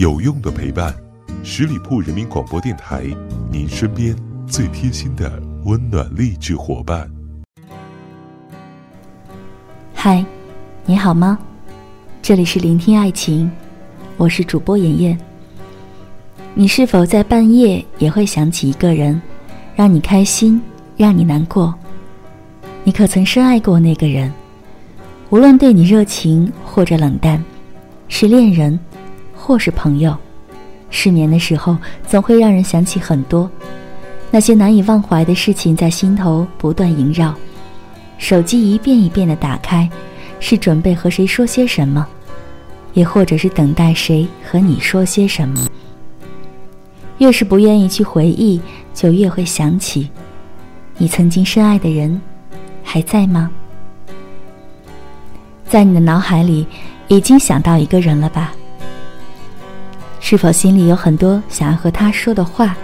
有用的陪伴，十里铺人民广播电台，您身边最贴心的温暖励志伙伴。嗨，你好吗？这里是聆听爱情，我是主播妍妍。你是否在半夜也会想起一个人，让你开心，让你难过？你可曾深爱过那个人？无论对你热情或者冷淡，是恋人，或是朋友，失眠的时候总会让人想起很多，那些难以忘怀的事情在心头不断萦绕。手机一遍一遍的打开，是准备和谁说些什么，也或者是等待谁和你说些什么。越是不愿意去回忆，就越会想起，你曾经深爱的人，还在吗？在你的脑海里，已经想到一个人了吧？是否心里有很多想要和他说的话，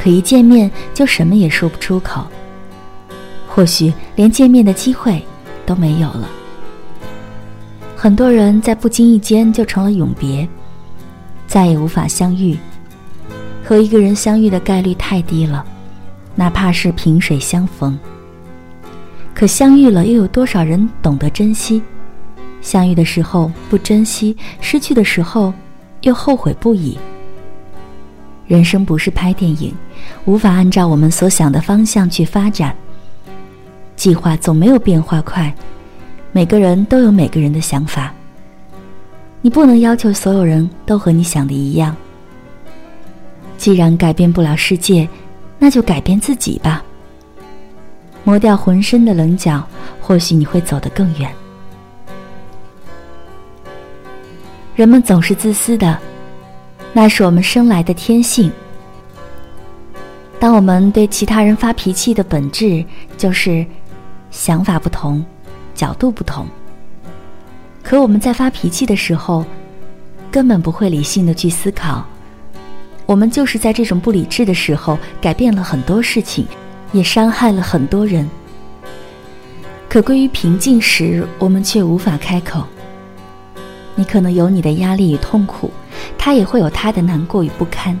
可一见面就什么也说不出口？或许连见面的机会都没有了。很多人在不经意间就成了永别，再也无法相遇。和一个人相遇的概率太低了，哪怕是萍水相逢。可相遇了，又有多少人懂得珍惜？相遇的时候不珍惜，失去的时候又后悔不已。人生不是拍电影，无法按照我们所想的方向去发展。计划总没有变化快，每个人都有每个人的想法。你不能要求所有人都和你想的一样。既然改变不了世界，那就改变自己吧。磨掉浑身的棱角，或许你会走得更远。人们总是自私的，那是我们生来的天性。当我们对其他人发脾气的本质，就是想法不同，角度不同。可我们在发脾气的时候，根本不会理性的去思考。我们就是在这种不理智的时候，改变了很多事情，也伤害了很多人。可归于平静时，我们却无法开口。你可能有你的压力与痛苦，他也会有他的难过与不堪。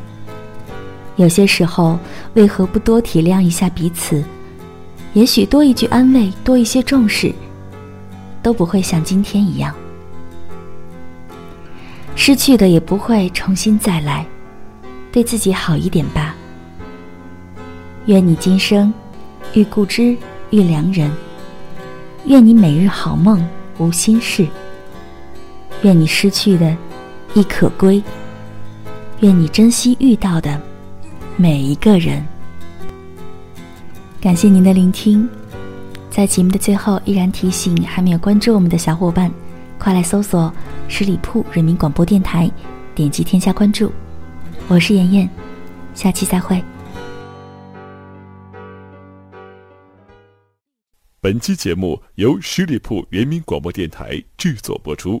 有些时候，为何不多体谅一下彼此？也许多一句安慰，多一些重视，都不会像今天一样。失去的也不会重新再来，对自己好一点吧。愿你今生遇故知，遇良人。愿你每日好梦，无心事。愿你失去的，亦可归。愿你珍惜遇到的每一个人。感谢您的聆听，在节目的最后，依然提醒还没有关注我们的小伙伴，快来搜索十里铺人民广播电台，点击添加关注。我是妍妍，下期再会。本期节目由十里铺人民广播电台制作播出。